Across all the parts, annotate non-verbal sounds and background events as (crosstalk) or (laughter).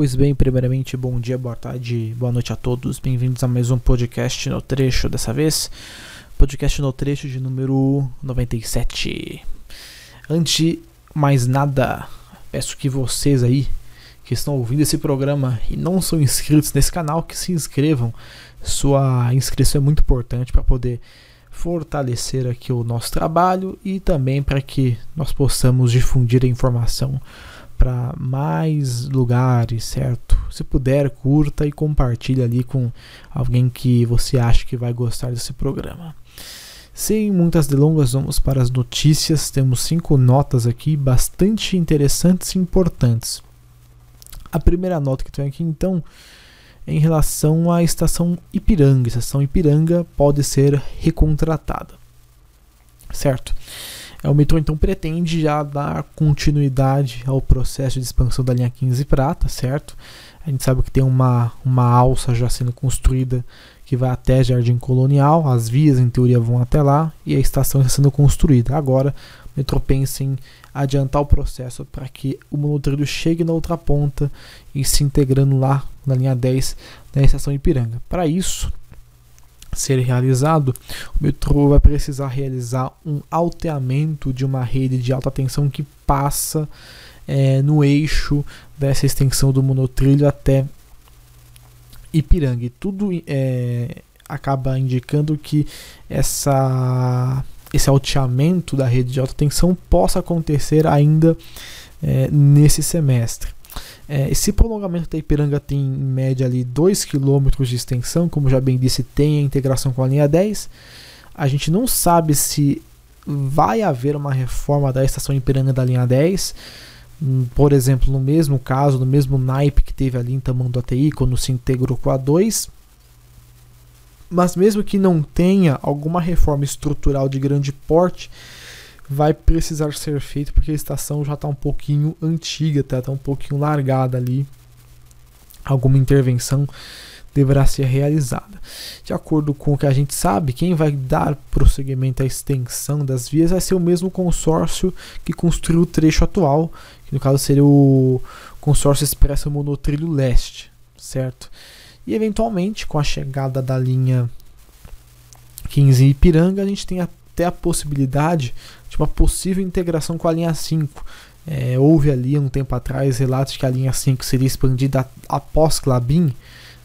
Pois bem, primeiramente, bom dia, boa tarde, boa noite a todos. Bem-vindos a mais um podcast no trecho dessa vez. Podcast no trecho de número 97. Antes de mais nada, peço que vocês aí que estão ouvindo esse programa e não são inscritos nesse canal, que se inscrevam. Sua inscrição é muito importante para poder fortalecer aqui o nosso trabalho e também para que nós possamos difundir a informação para mais lugares, certo? Se puder, curta e compartilhe ali com alguém que você acha que vai gostar desse programa. Sem muitas delongas, vamos para as notícias. Temos cinco notas aqui bastante interessantes e importantes. A primeira nota que tenho aqui, então, é em relação à estação Ipiranga. A estação Ipiranga pode ser recontratada, certo? É, o metrô então pretende já dar continuidade ao processo de expansão da linha 15 prata, certo? A gente sabe que tem uma, uma alça já sendo construída que vai até Jardim Colonial, as vias em teoria vão até lá e a estação está sendo construída. Agora o metrô pensa em adiantar o processo para que o monotrilho chegue na outra ponta e se integrando lá na linha 10 da estação Ipiranga. Para isso, ser realizado, o metrô vai precisar realizar um alteamento de uma rede de alta tensão que passa é, no eixo dessa extensão do monotrilho até Ipiranga. E tudo é, acaba indicando que essa, esse alteamento da rede de alta tensão possa acontecer ainda é, nesse semestre. É, esse prolongamento da Ipiranga tem em média ali 2 km de extensão, como já bem disse, tem a integração com a linha 10. A gente não sabe se vai haver uma reforma da estação Ipiranga da linha 10. Hum, por exemplo, no mesmo caso, no mesmo naipe que teve ali em Tamanduateí, quando se integrou com a 2. Mas mesmo que não tenha alguma reforma estrutural de grande porte, vai precisar ser feito porque a estação já está um pouquinho antiga, está tá um pouquinho largada ali. Alguma intervenção deverá ser realizada. De acordo com o que a gente sabe, quem vai dar prosseguimento à extensão das vias vai ser o mesmo consórcio que construiu o trecho atual, que no caso seria o consórcio Expresso Monotrilho Leste, certo? E eventualmente, com a chegada da linha 15 Ipiranga, a gente tem até a possibilidade de uma possível integração com a linha 5. É, houve ali um tempo atrás relatos que a linha 5 seria expandida após Clabin,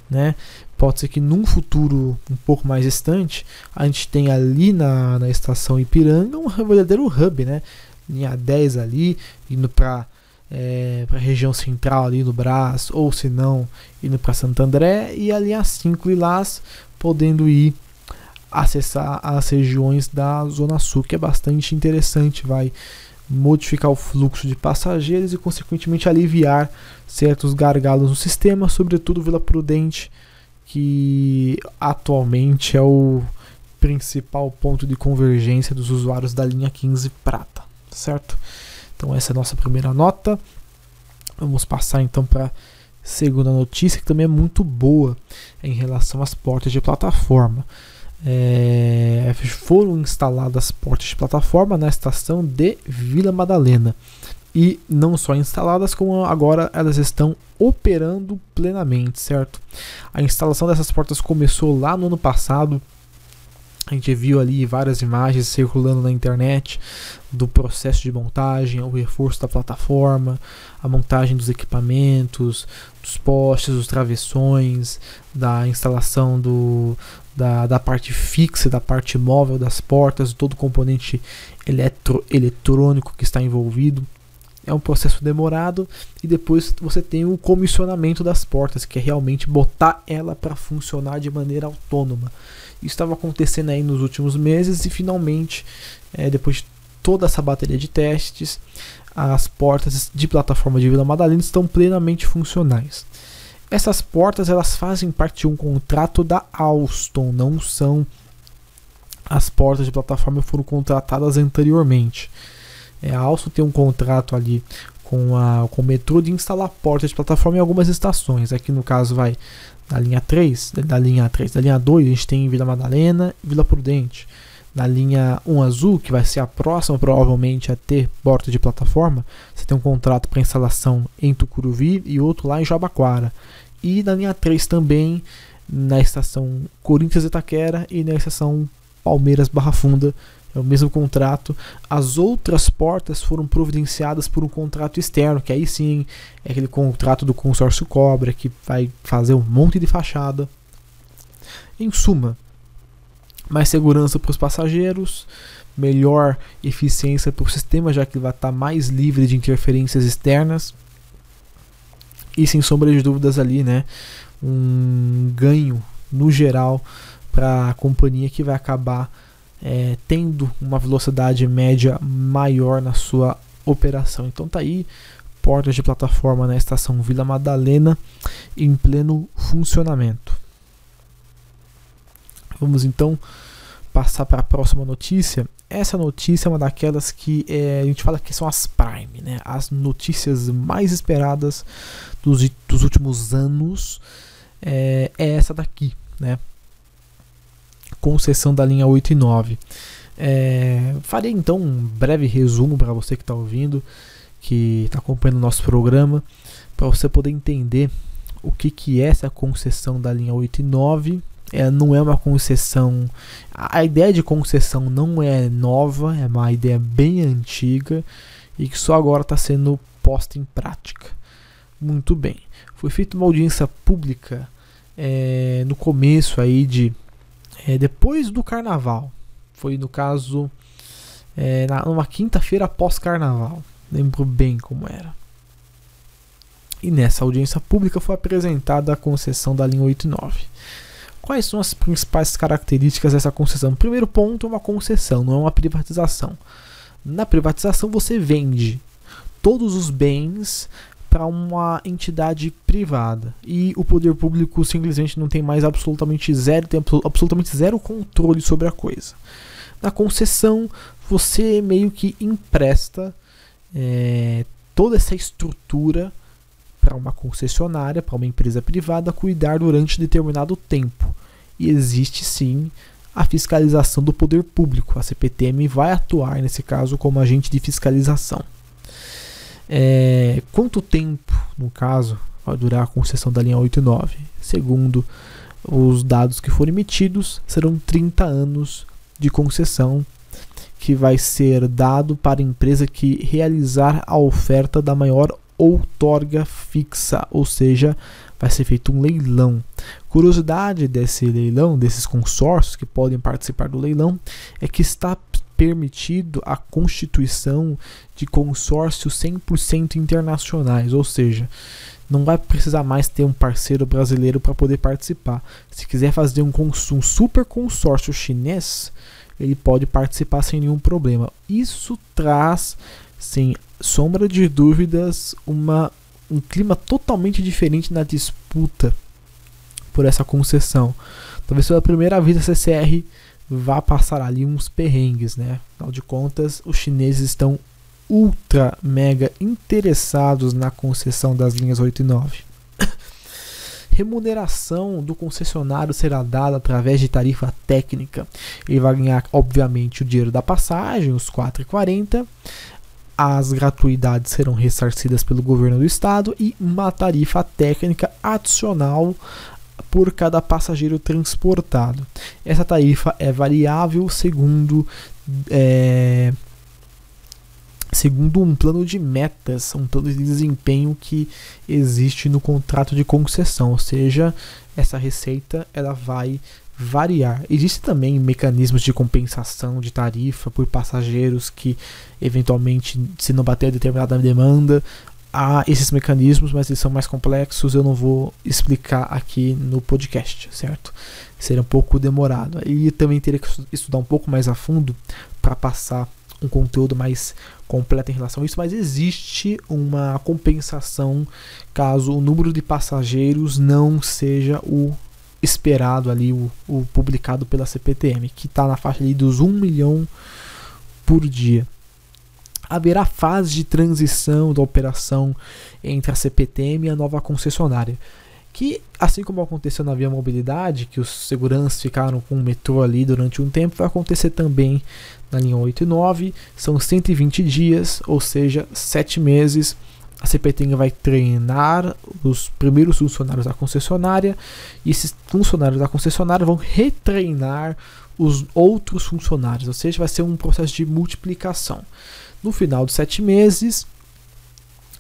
né? Pode ser que num futuro um pouco mais distante a gente tenha ali na, na estação Ipiranga um verdadeiro hub, né? Linha 10 ali, indo para é, a região central ali no Brás, ou se não, indo para Santo André, e a linha 5 Lilás podendo ir acessar as regiões da Zona Sul, que é bastante interessante, vai modificar o fluxo de passageiros e, consequentemente, aliviar certos gargalos no sistema, sobretudo Vila Prudente, que atualmente é o principal ponto de convergência dos usuários da linha 15 prata, certo? Então essa é a nossa primeira nota. Vamos passar então para segunda notícia que também é muito boa em relação às portas de plataforma é, foram instaladas portas de plataforma na estação de Vila Madalena. E não só instaladas, como agora elas estão operando plenamente, certo? A instalação dessas portas começou lá no ano passado. A gente viu ali várias imagens circulando na internet do processo de montagem, o reforço da plataforma, a montagem dos equipamentos, dos postes, dos travessões, da instalação do, da, da parte fixa, da parte móvel das portas, todo o componente eletro, eletrônico que está envolvido. É um processo demorado e depois você tem o comissionamento das portas, que é realmente botar ela para funcionar de maneira autônoma. Isso estava acontecendo aí nos últimos meses e finalmente, é, depois de toda essa bateria de testes, as portas de plataforma de Vila Madalena estão plenamente funcionais. Essas portas elas fazem parte de um contrato da Alstom, não são as portas de plataforma que foram contratadas anteriormente. É, a Alstom tem um contrato ali com, a, com o metrô de instalar portas de plataforma em algumas estações. Aqui no caso vai da linha 3, da linha 3, da linha 2, a gente tem Vila Madalena e Vila Prudente. na linha 1 azul, que vai ser a próxima provavelmente a ter porta de plataforma, você tem um contrato para instalação em Tucuruvi e outro lá em Jabaquara. E na linha 3 também, na estação Corinthians Itaquera e na estação Palmeiras Barra Funda, é o mesmo contrato. As outras portas foram providenciadas por um contrato externo, que aí sim é aquele contrato do consórcio Cobra, que vai fazer um monte de fachada. Em suma, mais segurança para os passageiros, melhor eficiência para o sistema, já que ele vai estar mais livre de interferências externas. E sem sombra de dúvidas ali, né, um ganho no geral para a companhia que vai acabar é, tendo uma velocidade média maior na sua operação. Então tá aí portas de plataforma na estação Vila Madalena em pleno funcionamento. Vamos então passar para a próxima notícia. Essa notícia é uma daquelas que é, a gente fala que são as Prime, né? as notícias mais esperadas dos, dos últimos anos. É, é essa daqui, né? Concessão da linha 8 e 9. É, farei então um breve resumo para você que está ouvindo, que está acompanhando o nosso programa, para você poder entender o que, que é essa concessão da linha 8 e 9 é, não é uma concessão. A ideia de concessão não é nova, é uma ideia bem antiga e que só agora está sendo posta em prática. Muito bem. Foi feita uma audiência pública é, no começo aí de. É, depois do carnaval. Foi no caso. É, na, numa quinta-feira após carnaval. Lembro bem como era. E nessa audiência pública foi apresentada a concessão da linha 89. Quais são as principais características dessa concessão? Primeiro ponto é uma concessão, não é uma privatização. Na privatização você vende todos os bens para uma entidade privada e o poder público simplesmente não tem mais absolutamente zero, tem absolutamente zero controle sobre a coisa. Na concessão você meio que empresta é, toda essa estrutura para uma concessionária, para uma empresa privada cuidar durante determinado tempo. E existe sim a fiscalização do poder público. A CPTM vai atuar nesse caso como agente de fiscalização. É, quanto tempo, no caso, vai durar a concessão da linha 8 e 9? Segundo os dados que foram emitidos, serão 30 anos de concessão que vai ser dado para a empresa que realizar a oferta da maior outorga fixa, ou seja, vai ser feito um leilão. Curiosidade desse leilão, desses consórcios que podem participar do leilão, é que está permitido a constituição de consórcios 100% internacionais, ou seja, não vai precisar mais ter um parceiro brasileiro para poder participar. Se quiser fazer um, um super consórcio chinês, ele pode participar sem nenhum problema. Isso traz, sem sombra de dúvidas, uma, um clima totalmente diferente na disputa por essa concessão. Talvez pela primeira vez a CCR vá passar ali uns perrengues, né? Afinal de contas, os chineses estão ultra mega interessados na concessão das linhas 8 e 9. (coughs) Remuneração do concessionário será dada através de tarifa técnica. Ele vai ganhar, obviamente, o dinheiro da passagem, os 4,40. As gratuidades serão ressarcidas pelo governo do estado e uma tarifa técnica adicional por cada passageiro transportado. Essa tarifa é variável segundo é, segundo um plano de metas, um plano de desempenho que existe no contrato de concessão, ou seja, essa receita ela vai variar. Existem também mecanismos de compensação de tarifa por passageiros que eventualmente se não bater determinada demanda, há esses mecanismos, mas eles são mais complexos, eu não vou explicar aqui no podcast, certo? Seria um pouco demorado. E também teria que estudar um pouco mais a fundo para passar um conteúdo mais completo em relação a isso, mas existe uma compensação caso o número de passageiros não seja o esperado ali, o, o publicado pela CPTM, que está na faixa ali dos 1 milhão por dia haverá fase de transição da operação entre a CPTM e a nova concessionária. que, assim como aconteceu na Via Mobilidade, que os seguranças ficaram com o metrô ali durante um tempo, vai acontecer também na linha 8 e 9. São 120 dias, ou seja, 7 meses. A CPTM vai treinar os primeiros funcionários da concessionária e esses funcionários da concessionária vão retreinar os outros funcionários, ou seja, vai ser um processo de multiplicação. No final dos sete meses,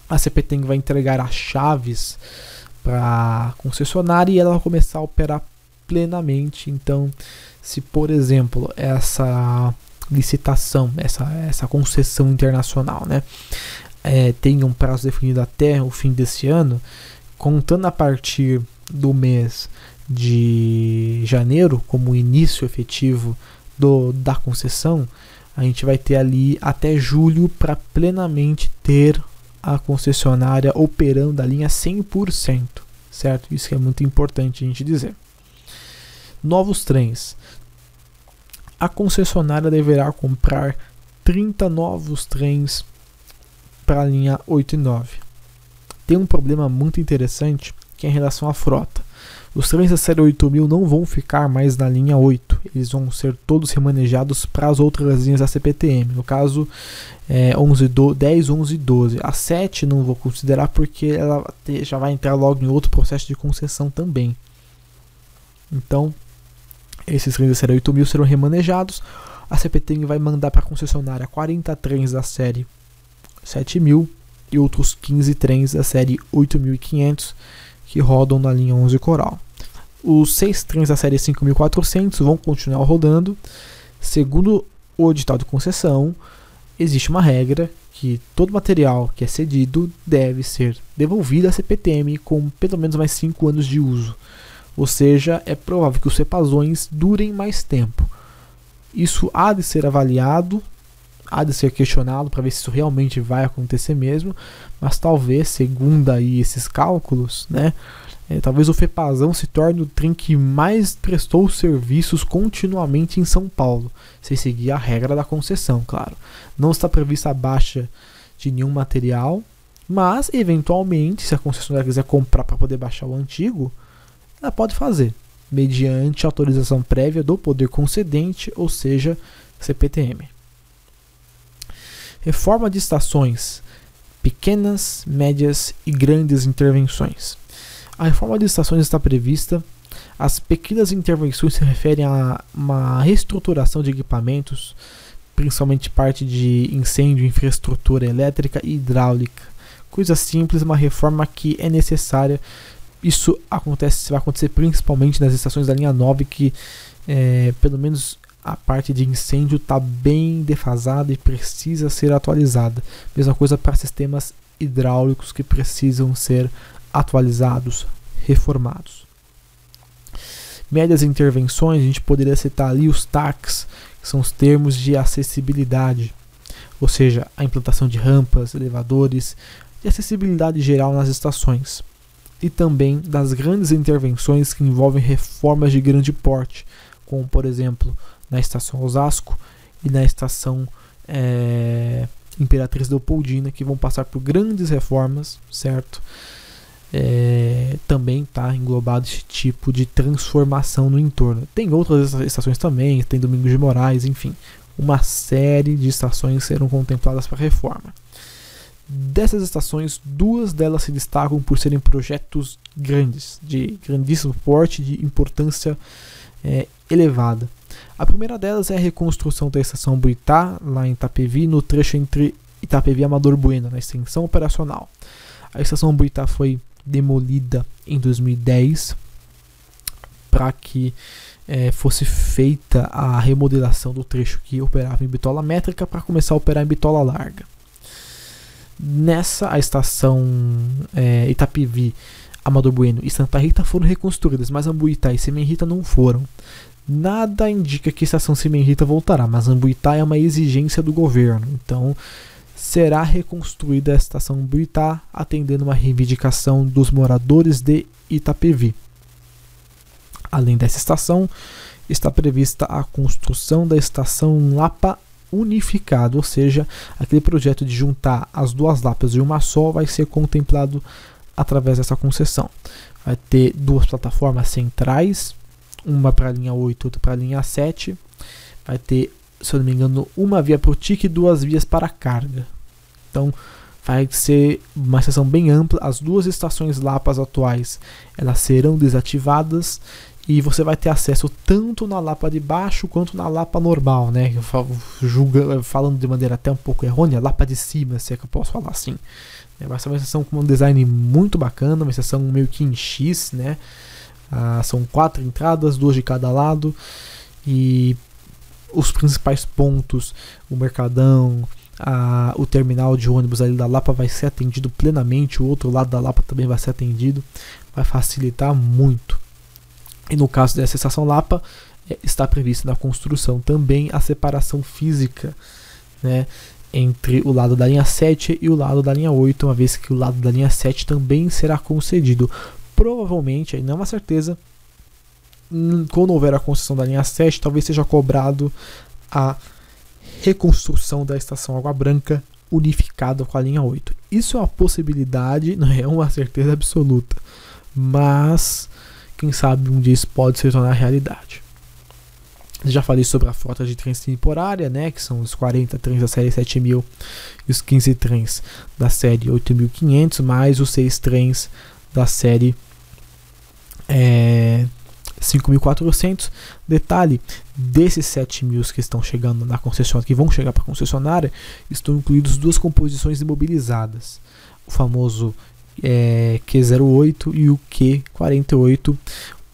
a CPTM vai entregar as chaves para a concessionária e ela vai começar a operar plenamente. Então, se por exemplo essa licitação, essa, essa concessão internacional, né, é, tem um prazo definido até o fim desse ano, contando a partir do mês de janeiro como início efetivo do, da concessão, a gente vai ter ali até julho para plenamente ter a concessionária operando a linha 100%, certo? Isso é muito importante a gente dizer. Novos trens. A concessionária deverá comprar 30 novos trens para a linha 8 e 9. Tem um problema muito interessante que é em relação à frota. Os trens da série 8000 não vão ficar mais na linha 8, eles vão ser todos remanejados para as outras linhas da CPTM. No caso, é, 11, 10, 11 e 12. A 7 não vou considerar porque ela já vai entrar logo em outro processo de concessão também. Então, esses trens da série 8000 serão remanejados. A CPTM vai mandar para a concessionária 40 trens da série 7000 e outros 15 trens da série 8500 que rodam na linha 11 Coral. Os seis trens da série 5400 vão continuar rodando. Segundo o edital de concessão, existe uma regra que todo material que é cedido deve ser devolvido à CPTM com pelo menos mais 5 anos de uso. Ou seja, é provável que os repazões durem mais tempo. Isso há de ser avaliado há de ser questionado para ver se isso realmente vai acontecer mesmo, mas talvez, segundo aí esses cálculos, né, é, talvez o FEPAZão se torne o trem que mais prestou serviços continuamente em São Paulo, sem seguir a regra da concessão, claro. Não está prevista a baixa de nenhum material, mas eventualmente, se a concessionária quiser comprar para poder baixar o antigo, ela pode fazer, mediante autorização prévia do poder concedente, ou seja, CPTM. Reforma de estações, pequenas, médias e grandes intervenções. A reforma de estações está prevista. As pequenas intervenções se referem a uma reestruturação de equipamentos, principalmente parte de incêndio, infraestrutura elétrica e hidráulica. Coisa simples, uma reforma que é necessária. Isso acontece, vai acontecer principalmente nas estações da linha 9, que é, pelo menos a parte de incêndio está bem defasada e precisa ser atualizada. Mesma coisa para sistemas hidráulicos que precisam ser atualizados, reformados. Médias intervenções, a gente poderia citar ali os TACs, que são os termos de acessibilidade, ou seja, a implantação de rampas, elevadores e acessibilidade geral nas estações. E também das grandes intervenções que envolvem reformas de grande porte, como por exemplo na estação Osasco e na estação é, Imperatriz Leopoldina, que vão passar por grandes reformas, certo? É, também está englobado esse tipo de transformação no entorno. Tem outras estações também, tem Domingos de Moraes, enfim, uma série de estações serão contempladas para reforma. Dessas estações, duas delas se destacam por serem projetos grandes, de grandíssimo porte, de importância é, elevada. A primeira delas é a reconstrução da estação Buitá, lá em Itapevi, no trecho entre Itapevi e Amador Bueno, na extensão operacional. A estação Buitá foi demolida em 2010 para que é, fosse feita a remodelação do trecho que operava em bitola métrica para começar a operar em bitola larga. Nessa, a estação é, Itapevi Amador Bueno e Santa Rita foram reconstruídas, mas Ambuitá e Semenrita não foram. Nada indica que a estação Semenrita voltará, mas Ambuitá é uma exigência do governo, então será reconstruída a estação Ambuitá, atendendo uma reivindicação dos moradores de Itapevi. Além dessa estação, está prevista a construção da estação Lapa unificada, ou seja, aquele projeto de juntar as duas lapas em uma só vai ser contemplado através dessa concessão. Vai ter duas plataformas centrais, uma para a linha 8 outra para a linha 7. Vai ter, se eu não me engano, uma via para o TIC e duas vias para carga. Então, vai ser uma estação bem ampla. As duas estações Lapas atuais elas serão desativadas e você vai ter acesso tanto na Lapa de baixo quanto na Lapa normal, né? Julga, falando de maneira até um pouco errônea, Lapa de cima, se é que eu posso falar assim. É, vai ser uma estação com um design muito bacana, uma estação meio que em X, né? Ah, são quatro entradas, duas de cada lado e os principais pontos, o Mercadão, a, o terminal de ônibus ali da Lapa vai ser atendido plenamente, o outro lado da Lapa também vai ser atendido, vai facilitar muito. E no caso dessa estação Lapa, é, está prevista na construção também a separação física né, entre o lado da linha 7 e o lado da linha 8, uma vez que o lado da linha 7 também será concedido. Provavelmente, aí não é uma certeza, quando houver a concessão da linha 7, talvez seja cobrado a reconstrução da estação Água Branca unificada com a linha 8. Isso é uma possibilidade, (laughs) não é uma certeza absoluta, mas quem sabe um dia isso pode se tornar realidade. Já falei sobre a frota de trens temporária, né, que são os 40 trens da série 7000 e os 15 trens da série 8500, mais os 6 trens da série é, 5.400. Detalhe, desses 7.000 que estão chegando na concessionária, que vão chegar para a concessionária, estão incluídos duas composições imobilizadas. O famoso é, Q08 e o Q48,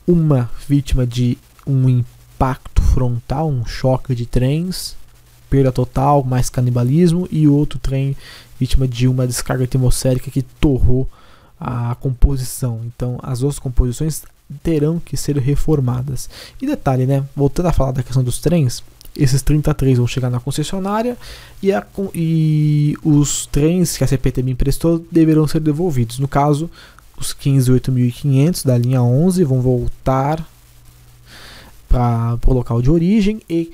uma vítima de um impacto frontal, um choque de trens, perda total, mais canibalismo, e outro trem vítima de uma descarga atmosférica que torrou a composição. Então, as duas composições terão que ser reformadas. E detalhe, né? Voltando a falar da questão dos trens, esses 33 vão chegar na concessionária e, a, e os trens que a CPT me emprestou deverão ser devolvidos. No caso, os 15.8.500 da linha 11 vão voltar para o local de origem e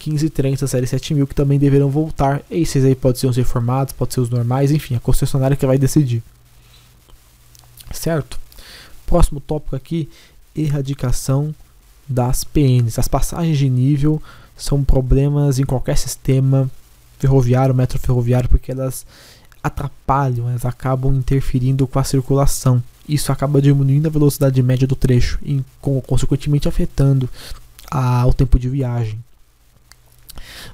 15 trens da série 7000 que também deverão voltar. Esses aí podem ser os reformados, podem ser os normais, enfim, a concessionária que vai decidir. Certo? Próximo tópico aqui, erradicação das PNs. As passagens de nível são problemas em qualquer sistema ferroviário, metroferroviário, porque elas atrapalham, elas acabam interferindo com a circulação. Isso acaba diminuindo a velocidade média do trecho e, consequentemente, afetando a, o tempo de viagem.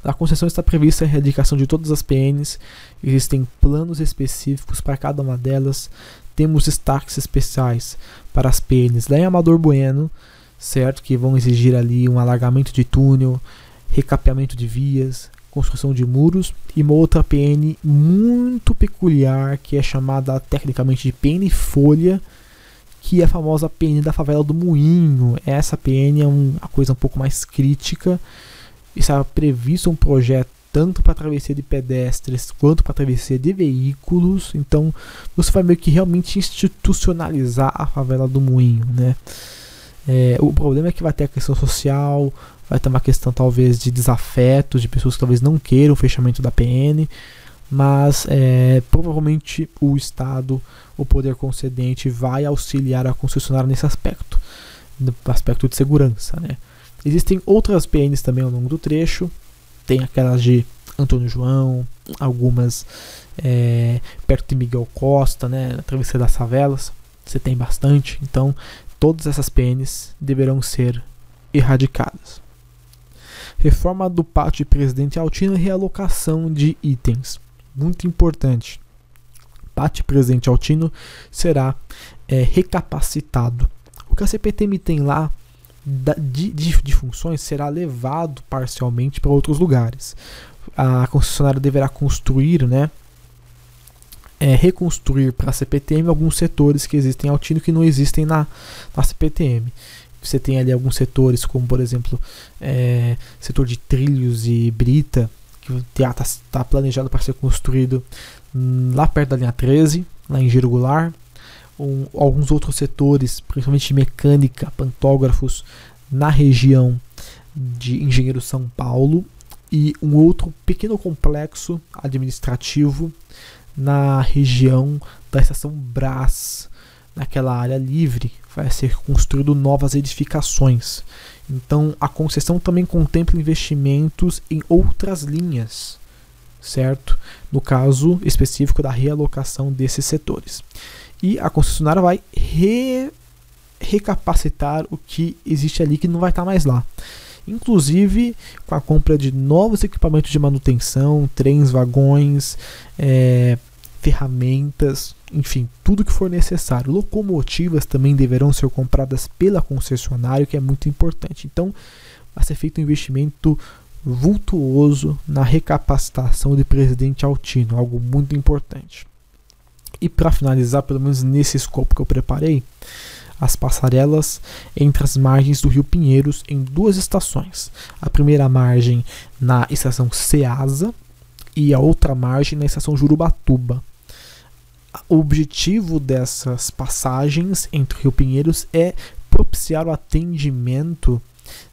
Na concessão está prevista a erradicação de todas as PNs, existem planos específicos para cada uma delas, temos destaques especiais para as lá em Amador Bueno, certo? Que vão exigir ali um alargamento de túnel, recapeamento de vias, construção de muros e uma outra PN muito peculiar que é chamada tecnicamente de PN folha, que é a famosa PN da favela do Moinho. Essa PN é uma coisa um pouco mais crítica. Está previsto um projeto tanto para travessia de pedestres quanto para travessia de veículos. Então você vai meio que realmente institucionalizar a favela do Moinho, né? É, o problema é que vai ter a questão social, vai ter uma questão talvez de desafeto, de pessoas que talvez não queiram o fechamento da PN, mas é, provavelmente o Estado, o poder concedente, vai auxiliar a concessionária nesse aspecto, no aspecto de segurança. Né? Existem outras PNs também ao longo do trecho, tem aquelas de Antônio João, algumas é, perto de Miguel Costa, né, na Travessia das Favelas, você tem bastante, então todas essas PNs deverão ser erradicadas. Reforma do pátio de Presidente Altino e realocação de itens. Muito importante. Pátio Presidente Altino será é, recapacitado. O que a CPTM tem lá de, de, de funções será levado parcialmente para outros lugares. A concessionária deverá construir, né, é, reconstruir para a CPTM alguns setores que existem em Altino que não existem na, na CPTM. Você tem ali alguns setores, como por exemplo, é, setor de trilhos e brita, que está tá planejado para ser construído lá perto da linha 13, lá em Giro Goulart um, alguns outros setores, principalmente mecânica, pantógrafos, na região de Engenheiro São Paulo e um outro pequeno complexo administrativo na região da estação Brás, naquela área livre, vai ser construído novas edificações. Então, a concessão também contempla investimentos em outras linhas, certo? No caso específico da realocação desses setores. E a concessionária vai re recapacitar o que existe ali que não vai estar mais lá. Inclusive com a compra de novos equipamentos de manutenção, trens, vagões, é, ferramentas, enfim, tudo que for necessário. Locomotivas também deverão ser compradas pela concessionária, que é muito importante. Então, vai ser feito um investimento vultuoso na recapacitação de Presidente Altino, algo muito importante. E para finalizar, pelo menos nesse escopo que eu preparei, as passarelas entre as margens do Rio Pinheiros em duas estações. A primeira margem na estação Ceasa e a outra margem na estação Jurubatuba. O objetivo dessas passagens entre o Rio Pinheiros é propiciar o atendimento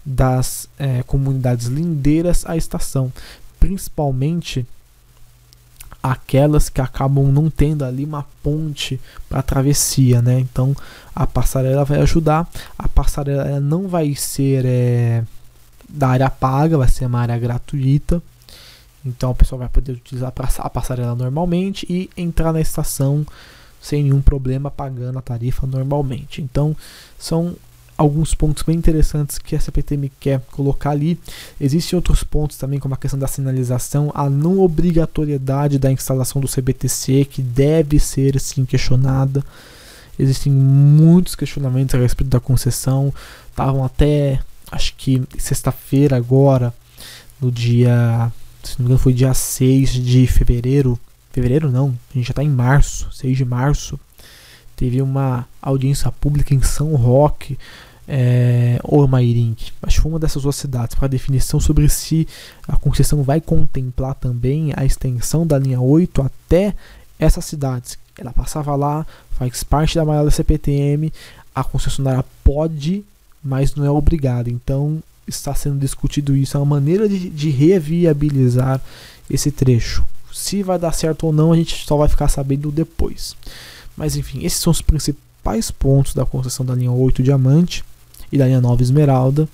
das é, comunidades lindeiras à estação, principalmente aquelas que acabam não tendo ali uma ponte para travessia, né? Então a passarela vai ajudar. A passarela não vai ser é, da área paga, vai ser uma área gratuita. Então o pessoal vai poder utilizar a passarela normalmente e entrar na estação sem nenhum problema pagando a tarifa normalmente. Então são alguns pontos bem interessantes que a CPTM quer colocar ali. Existem outros pontos também, como a questão da sinalização, a não obrigatoriedade da instalação do CBTC, que deve ser sim questionada. Existem muitos questionamentos a respeito da concessão. Estavam até, acho que sexta-feira agora, no dia, se não me engano foi dia 6 de fevereiro. Fevereiro não, a gente já está em março, 6 de março teve uma audiência pública em São Roque é, ou Mairink, acho que foi uma dessas duas cidades, para definição sobre se a concessão vai contemplar também a extensão da linha 8 até essas cidades. Ela passava lá, faz parte da malha CPTM, a concessionária pode, mas não é obrigada. Então está sendo discutido isso, é uma maneira de, de reviabilizar esse trecho. Se vai dar certo ou não, a gente só vai ficar sabendo depois. Mas enfim, esses são os principais pontos da concessão da linha 8 Diamante e da linha 9 Esmeralda.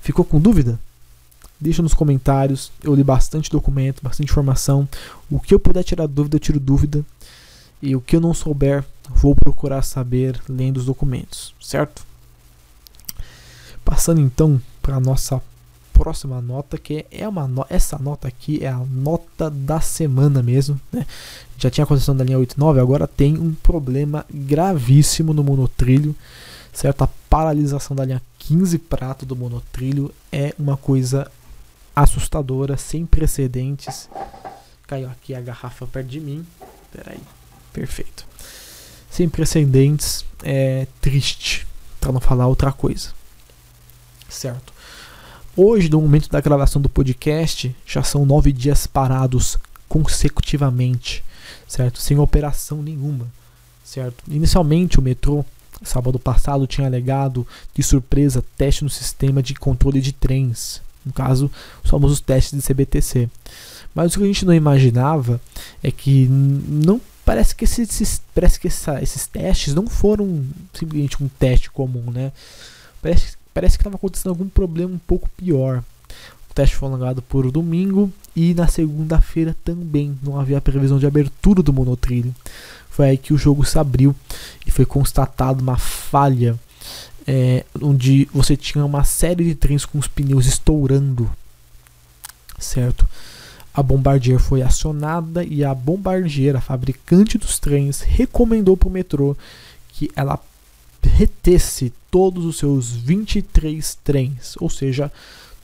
Ficou com dúvida? Deixa nos comentários. Eu li bastante documento, bastante informação. O que eu puder tirar dúvida, eu tiro dúvida. E o que eu não souber, vou procurar saber lendo os documentos, certo? Passando então para a nossa próxima nota, que é uma no essa nota aqui é a nota da semana mesmo, né? Já tinha a concessão da linha 89, agora tem um problema gravíssimo no monotrilho, certo? A paralisação da linha 15 prato do monotrilho é uma coisa assustadora, sem precedentes. Caiu aqui a garrafa perto de mim. Peraí. Perfeito. Sem precedentes, é triste, para não falar outra coisa. Certo? Hoje, no momento da gravação do podcast, já são nove dias parados consecutivamente, certo? Sem operação nenhuma, certo? Inicialmente, o metrô, sábado passado, tinha alegado de surpresa teste no sistema de controle de trens, no caso, os famosos testes de CBTC. Mas o que a gente não imaginava é que não parece que esses, parece que essa, esses testes não foram simplesmente um teste comum, né? Parece parece que estava acontecendo algum problema um pouco pior. O teste foi alongado por domingo e na segunda-feira também não havia previsão de abertura do monotrilho. Foi aí que o jogo se abriu e foi constatado uma falha é, onde você tinha uma série de trens com os pneus estourando, certo? A Bombardier foi acionada e a Bombardier, a fabricante dos trens, recomendou para o metrô que ela retesse todos os seus 23 trens, ou seja,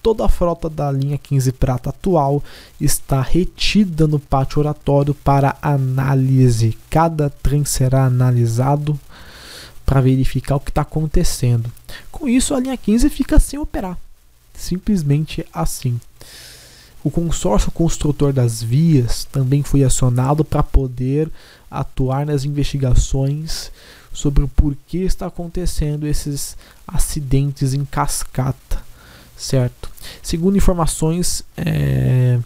toda a frota da linha 15 prata atual está retida no pátio oratório para análise. Cada trem será analisado para verificar o que está acontecendo. Com isso, a linha 15 fica sem operar. Simplesmente assim. O consórcio construtor das vias também foi acionado para poder atuar nas investigações sobre o porquê está acontecendo esses acidentes em cascata, certo? Segundo informações, é,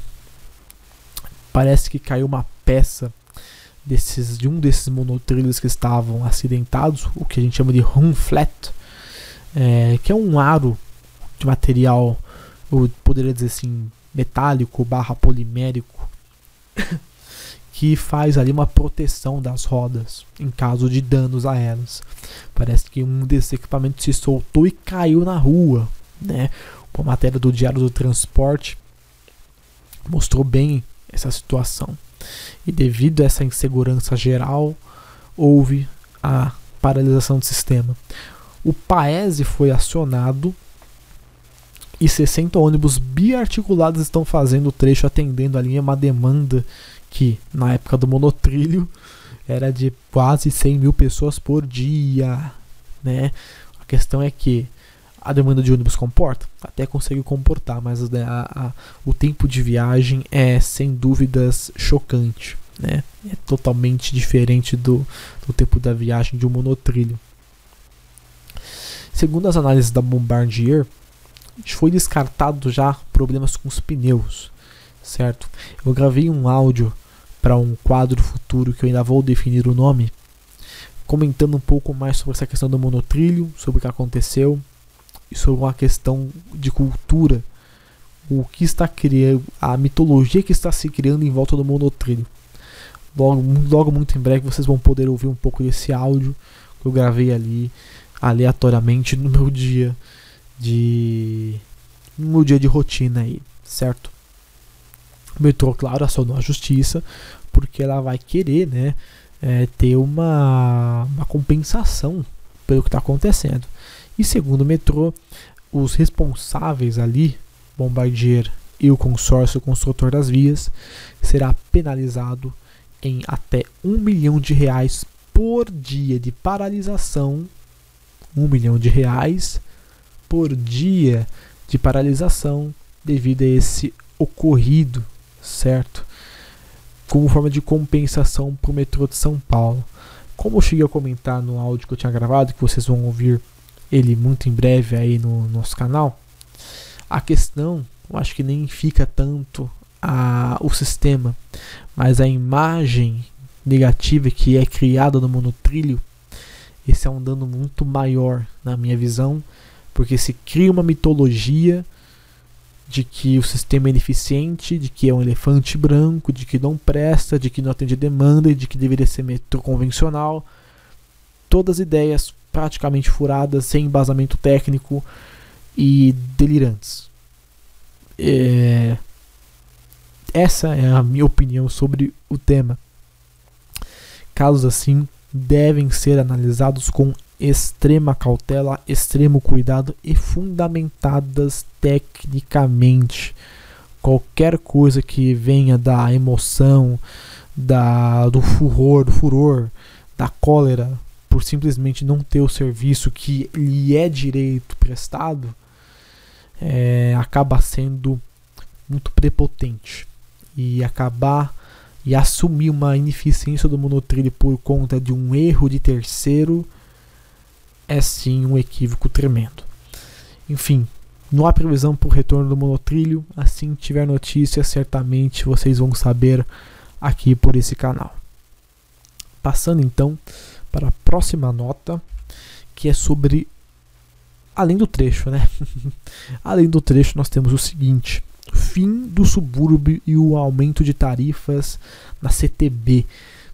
parece que caiu uma peça desses, de um desses monotrilhos que estavam acidentados, o que a gente chama de hum flat, é, que é um aro de material, eu poderia dizer assim, metálico barra polimérico, que faz ali uma proteção das rodas em caso de danos a elas. Parece que um desses equipamentos se soltou e caiu na rua, né? Uma matéria do Diário do Transporte mostrou bem essa situação. E devido a essa insegurança geral, houve a paralisação do sistema. O Paese foi acionado e 60 ônibus biarticulados estão fazendo o trecho atendendo a linha uma demanda que na época do monotrilho era de quase 100 mil pessoas por dia, né? A questão é que a demanda de ônibus comporta, até consegue comportar, mas a, a, o tempo de viagem é sem dúvidas chocante, né? É totalmente diferente do, do tempo da viagem de um monotrilho. Segundo as análises da Bombardier, foi descartado já problemas com os pneus, certo? Eu gravei um áudio para um quadro futuro que eu ainda vou definir o nome, comentando um pouco mais sobre essa questão do monotrilho, sobre o que aconteceu, e sobre uma questão de cultura, o que está criando, a mitologia que está se criando em volta do monotrilho. Logo, logo muito em breve vocês vão poder ouvir um pouco desse áudio que eu gravei ali aleatoriamente (laughs) no meu dia de no meu dia de rotina aí, certo? Metrô, claro, acionou a justiça porque ela vai querer, né, é, ter uma, uma compensação pelo que está acontecendo. E segundo o metrô, os responsáveis ali, Bombardier e o consórcio construtor das vias, será penalizado em até um milhão de reais por dia de paralisação. Um milhão de reais por dia de paralisação devido a esse ocorrido, certo? Como forma de compensação para o metrô de São Paulo. Como eu cheguei a comentar no áudio que eu tinha gravado, que vocês vão ouvir ele muito em breve aí no nosso canal. A questão, eu acho que nem fica tanto a, o sistema, mas a imagem negativa que é criada no monotrilho, esse é um dano muito maior na minha visão, porque se cria uma mitologia de que o sistema é ineficiente, de que é um elefante branco, de que não presta, de que não atende demanda e de que deveria ser metrô convencional. Todas ideias praticamente furadas, sem embasamento técnico e delirantes. É... Essa é a minha opinião sobre o tema. Casos assim devem ser analisados com extrema cautela, extremo cuidado e fundamentadas tecnicamente. Qualquer coisa que venha da emoção, da, do furor, do furor, da cólera, por simplesmente não ter o serviço que lhe é direito prestado, é, acaba sendo muito prepotente e acabar e assumir uma ineficiência do monotrilho por conta de um erro de terceiro é sim um equívoco tremendo. Enfim, não há previsão para o retorno do monotrilho. Assim que tiver notícia, certamente vocês vão saber aqui por esse canal. Passando então para a próxima nota, que é sobre além do trecho, né? (laughs) além do trecho, nós temos o seguinte: fim do subúrbio e o aumento de tarifas na CTB,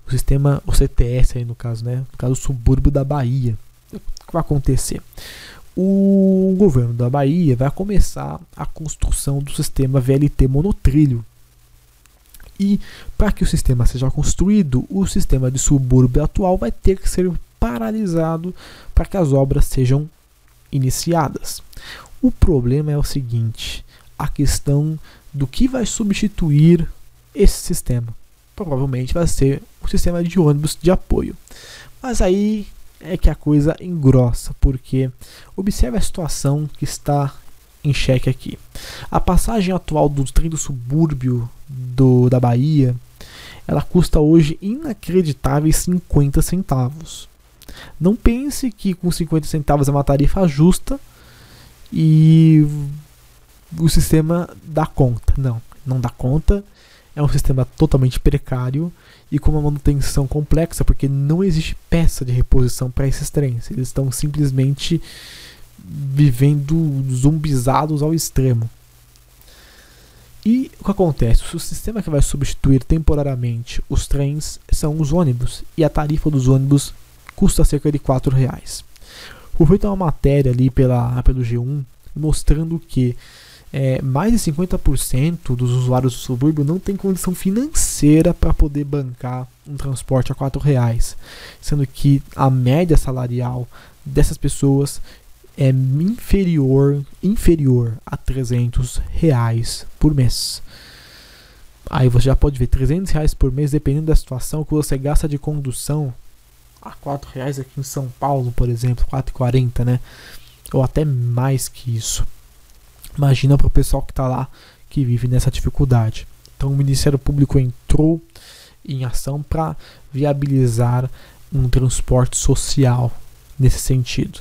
o sistema, o CTS aí no caso, né? No caso, o subúrbio da Bahia. O que vai acontecer? O governo da Bahia vai começar a construção do sistema VLT monotrilho, e para que o sistema seja construído, o sistema de subúrbio atual vai ter que ser paralisado para que as obras sejam iniciadas. O problema é o seguinte: a questão do que vai substituir esse sistema. Provavelmente vai ser o sistema de ônibus de apoio. Mas aí é que a coisa engrossa, porque observe a situação que está em xeque aqui. A passagem atual do trem do subúrbio do, da Bahia, ela custa hoje inacreditáveis 50 centavos. Não pense que com 50 centavos é uma tarifa justa e o sistema dá conta. Não, não dá conta. é um sistema totalmente precário e com uma manutenção complexa, porque não existe peça de reposição para esses trens. Eles estão simplesmente vivendo zumbizados ao extremo. E o que acontece? O sistema que vai substituir temporariamente os trens são os ônibus, e a tarifa dos ônibus custa cerca de R$ reais. Foi feita uma matéria ali pela, pelo G1 mostrando que é, mais de 50% dos usuários do subúrbio não tem condição financeira para poder bancar um transporte a R$ reais, sendo que a média salarial dessas pessoas é inferior inferior a 300 reais por mês. Aí você já pode ver 300 reais por mês, dependendo da situação que você gasta de condução a 4 reais aqui em São Paulo, por exemplo, 4,40, né? Ou até mais que isso. Imagina para o pessoal que está lá, que vive nessa dificuldade. Então o Ministério Público entrou em ação para viabilizar um transporte social nesse sentido.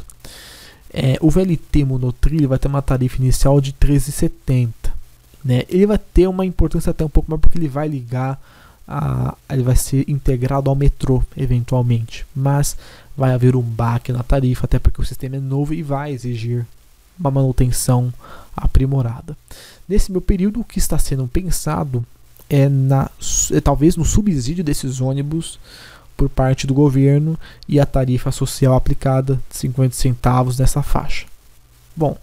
É, o VLT monotrilho vai ter uma tarifa inicial de 13,70. Né? Ele vai ter uma importância até um pouco mais porque ele vai ligar, a, ele vai ser integrado ao metrô eventualmente. Mas vai haver um baque na tarifa, até porque o sistema é novo e vai exigir uma manutenção aprimorada. Nesse meu período, o que está sendo pensado é, na, é talvez no subsídio desses ônibus por parte do governo e a tarifa social aplicada de 50 centavos nessa faixa. Bom,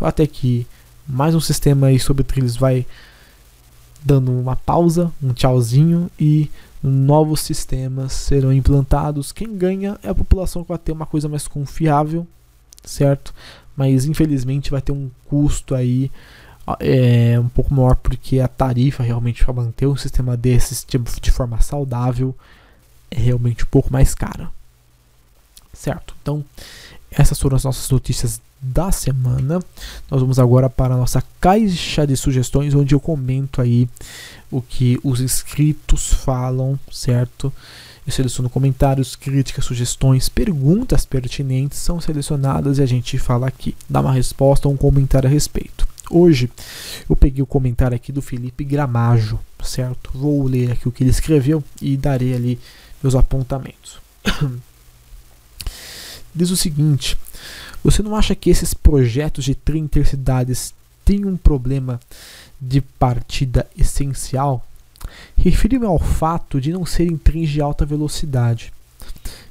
até que mais um sistema aí sobre trilhos vai dando uma pausa, um tchauzinho e novos sistemas serão implantados. Quem ganha é a população que vai ter uma coisa mais confiável, certo? Mas infelizmente vai ter um custo aí é, um pouco maior porque a tarifa realmente para manter um sistema desses tipo, de forma saudável é realmente um pouco mais cara. Certo? Então, essas foram as nossas notícias da semana. Nós vamos agora para a nossa caixa de sugestões, onde eu comento aí o que os inscritos falam, certo? Eu seleciono comentários, críticas, sugestões, perguntas pertinentes são selecionadas e a gente fala aqui, dá uma resposta ou um comentário a respeito. Hoje eu peguei o comentário aqui do Felipe Gramajo, certo? Vou ler aqui o que ele escreveu e darei ali meus apontamentos. (coughs) Diz o seguinte: Você não acha que esses projetos de trem intercidades têm um problema de partida essencial? Refiro-me ao fato de não serem trens de alta velocidade.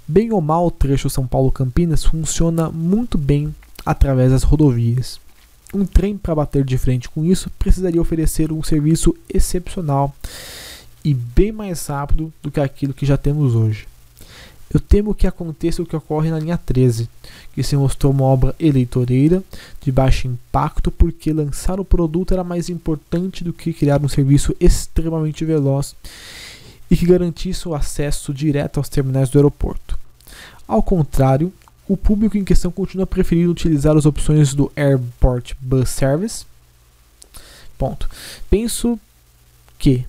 Bem ou mal, o trecho São Paulo-Campinas funciona muito bem através das rodovias. Um trem para bater de frente com isso precisaria oferecer um serviço excepcional e bem mais rápido do que aquilo que já temos hoje. Eu temo que aconteça o que ocorre na linha 13, que se mostrou uma obra eleitoreira de baixo impacto porque lançar o produto era mais importante do que criar um serviço extremamente veloz e que garantisse o acesso direto aos terminais do aeroporto. Ao contrário, o público em questão continua preferindo utilizar as opções do Airport Bus Service. Ponto. Penso que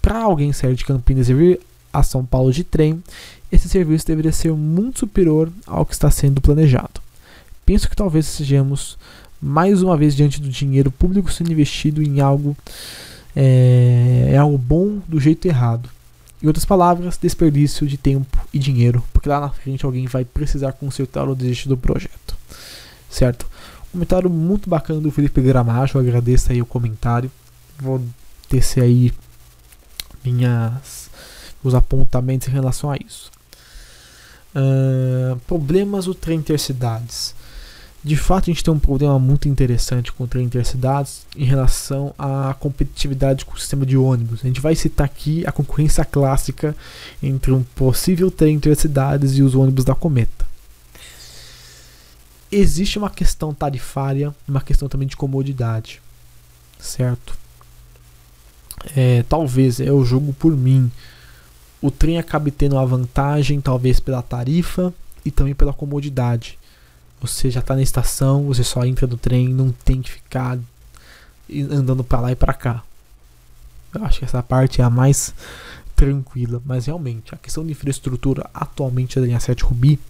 para alguém sair de Campinas e vir a São Paulo de trem, esse serviço deveria ser muito superior ao que está sendo planejado. Penso que talvez estejamos mais uma vez diante do dinheiro público sendo investido em algo é, é algo bom do jeito errado. Em outras palavras, desperdício de tempo e dinheiro, porque lá na frente alguém vai precisar consertar o desiste do projeto. Certo? Comentário muito bacana do Felipe Gramacho, agradeço aí o comentário. Vou descer aí minhas os apontamentos em relação a isso. Uh, problemas do trem intercidades. De fato, a gente tem um problema muito interessante com o trem intercidades em relação à competitividade com o sistema de ônibus. A gente vai citar aqui a concorrência clássica entre um possível trem intercidades e os ônibus da Cometa. Existe uma questão tarifária, uma questão também de comodidade, certo? É, talvez eu julgo por mim o trem acabe tendo uma vantagem, talvez pela tarifa e também pela comodidade. Você já está na estação, você só entra no trem, não tem que ficar andando para lá e para cá. Eu acho que essa parte é a mais tranquila, mas realmente a questão de infraestrutura atualmente da linha 7 Rubi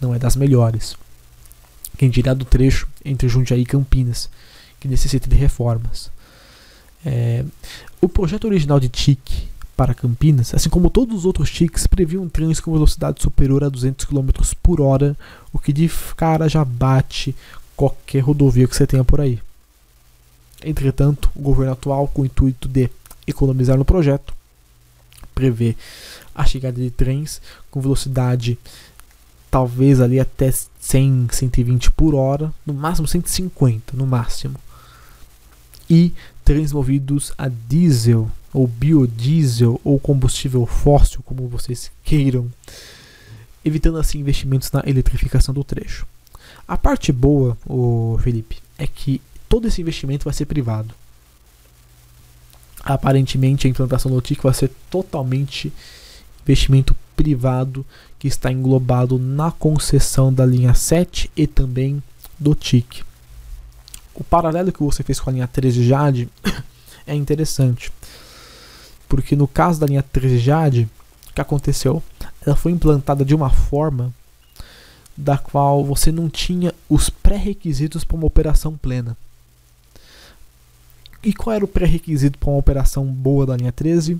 não é das melhores. Quem dirá do trecho entre Jundiaí e Campinas, que necessita de reformas. É, o projeto original de TIC para Campinas, assim como todos os outros TICs, previam trens com velocidade superior a 200 km por hora, o que de cara já bate qualquer rodovia que você tenha por aí. Entretanto, o governo atual, com o intuito de economizar no projeto, prevê a chegada de trens com velocidade talvez ali até 100, 120 por hora, no máximo 150, no máximo. E trens movidos a diesel ou biodiesel ou combustível fóssil, como vocês queiram, evitando assim investimentos na eletrificação do trecho. A parte boa, o Felipe, é que todo esse investimento vai ser privado. Aparentemente a implantação do TIC vai ser totalmente investimento privado que está englobado na concessão da linha 7 e também do TIC. O paralelo que você fez com a linha 13 Jade (coughs) é interessante, porque no caso da linha 13 Jade, o que aconteceu? Ela foi implantada de uma forma da qual você não tinha os pré-requisitos para uma operação plena. E qual era o pré-requisito para uma operação boa da linha 13?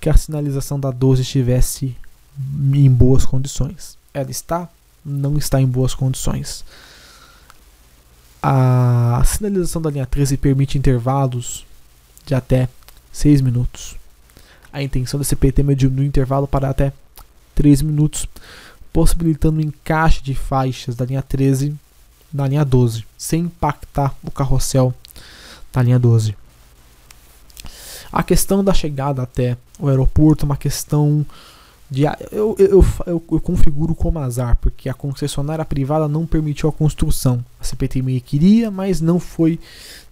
Que a sinalização da 12 estivesse em boas condições. Ela está? Não está em boas condições. A sinalização da linha 13 permite intervalos de até 6 minutos. A intenção da CPT é diminuir o intervalo para até 3 minutos, possibilitando o encaixe de faixas da linha 13 na linha 12, sem impactar o carrossel da linha 12. A questão da chegada até o aeroporto é uma questão de. Eu, eu, eu, eu, configuro como azar, porque a concessionária privada não permitiu a construção. A CPTMI queria, mas não foi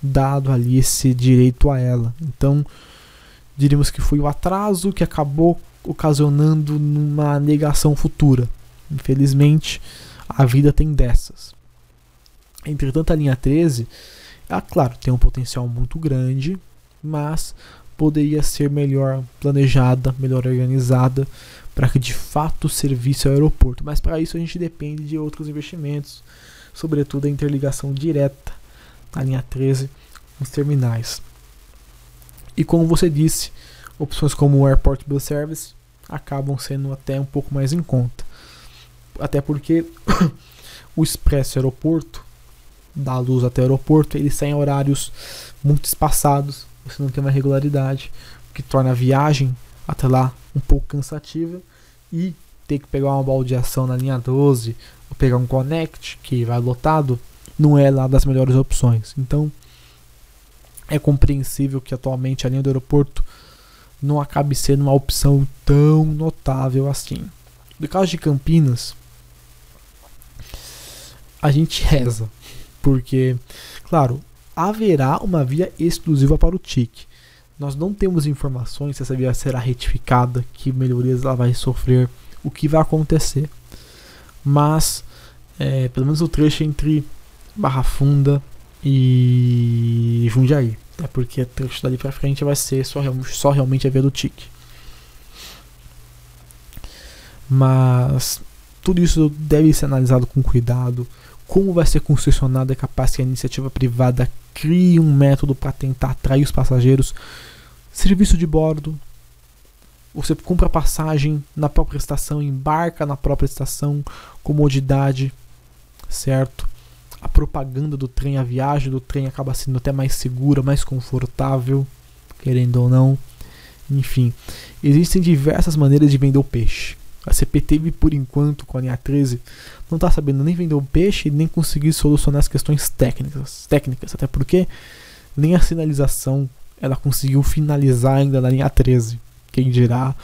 dado ali esse direito a ela. Então, diríamos que foi o atraso que acabou ocasionando numa negação futura. Infelizmente, a vida tem dessas. Entretanto, a linha 13, ela, claro, tem um potencial muito grande, mas poderia ser melhor planejada, melhor organizada, para que de fato servisse ao aeroporto. Mas para isso a gente depende de outros investimentos, sobretudo a interligação direta na linha 13 com os terminais. E como você disse, opções como o Airport Bill Service acabam sendo até um pouco mais em conta. Até porque (coughs) o Expresso Aeroporto, da luz até o aeroporto, ele sai em horários muito espaçados, você não tem uma regularidade, o que torna a viagem até lá um pouco cansativa e ter que pegar uma baldeação na linha 12 ou pegar um connect que vai lotado não é lá das melhores opções. Então é compreensível que atualmente a linha do aeroporto não acabe sendo uma opção tão notável assim. No caso de Campinas, a gente (laughs) reza, porque, claro, haverá uma via exclusiva para o TIC. Nós não temos informações se essa via será retificada, que melhorias ela vai sofrer, o que vai acontecer. Mas, é, pelo menos o trecho entre Barra Funda e Jundiaí. É porque o trecho dali pra frente vai ser só, só realmente a via do TIC. Mas tudo isso deve ser analisado com cuidado. Como vai ser concessionado é capaz que a iniciativa privada crie um método para tentar atrair os passageiros. Serviço de bordo. Você compra passagem na própria estação, embarca na própria estação, comodidade, certo? A propaganda do trem, a viagem do trem acaba sendo até mais segura, mais confortável, querendo ou não. Enfim, existem diversas maneiras de vender o peixe. A CPTV, por enquanto, com a linha 13, não está sabendo nem vender o peixe nem conseguir solucionar as questões técnicas, técnicas, até porque nem a sinalização ela conseguiu finalizar ainda na linha 13. Quem dirá,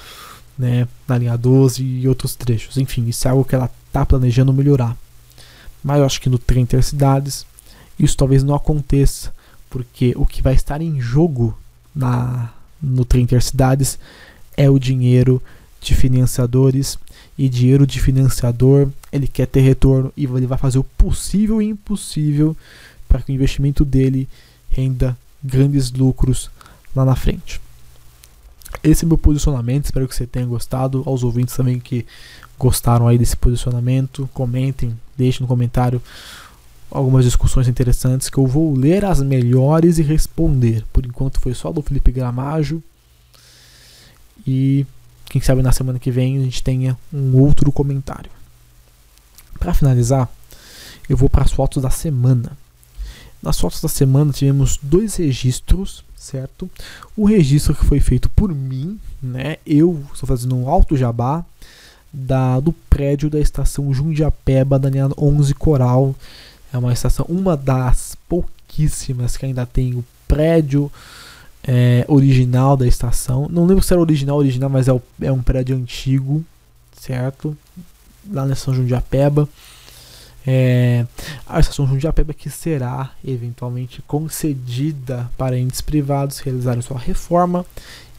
né, na linha 12 e outros trechos. Enfim, isso é algo que ela está planejando melhorar. Mas eu acho que no trem intercidades isso talvez não aconteça, porque o que vai estar em jogo na no trem intercidades é o dinheiro de financiadores e dinheiro de financiador, ele quer ter retorno e ele vai fazer o possível e impossível para que o investimento dele renda grandes lucros lá na frente. Esse é meu posicionamento, espero que você tenha gostado. Aos ouvintes também que gostaram aí desse posicionamento, comentem, deixem no comentário algumas discussões interessantes que eu vou ler as melhores e responder. Por enquanto foi só do Felipe Gramajo. E quem sabe na semana que vem a gente tenha um outro comentário. Para finalizar, eu vou para as fotos da semana. Nas fotos da semana tivemos dois registros, certo? O registro que foi feito por mim, né? Eu estou fazendo um alto jabá da, do prédio da estação Jundiapeba da linha 11 Coral. É uma estação, uma das pouquíssimas que ainda tem o prédio é, original da estação. Não lembro se era original original, mas é, o, é um prédio antigo, certo? Lá na estação Jundiapeba. É, a estação Jundiapeba que será eventualmente concedida para entes privados realizarem sua reforma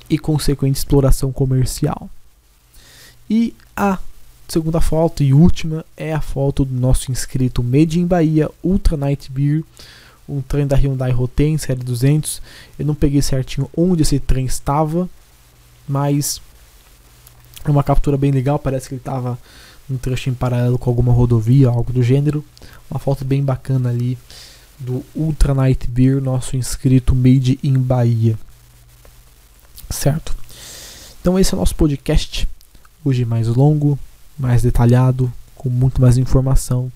e consequente exploração comercial. E a segunda foto e última é a foto do nosso inscrito Made in Bahia Ultra Night Beer, um trem da Hyundai Rotem série 200. Eu não peguei certinho onde esse trem estava, mas é uma captura bem legal, parece que ele estava um trecho em paralelo com alguma rodovia, algo do gênero. Uma foto bem bacana ali do Ultra Night Beer, nosso inscrito Made in Bahia. Certo? Então esse é o nosso podcast hoje mais longo, mais detalhado, com muito mais informação.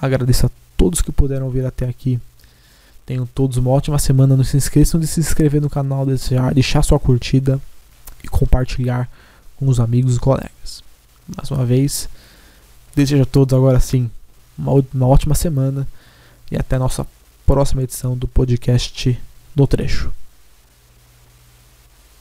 Agradeço a todos que puderam vir até aqui. Tenham todos uma ótima semana. Não se esqueçam de se inscrever no canal, deixar, sua curtida e compartilhar com os amigos e colegas. Mais uma vez, desejo a todos agora sim uma, uma ótima semana e até a nossa próxima edição do podcast do Trecho.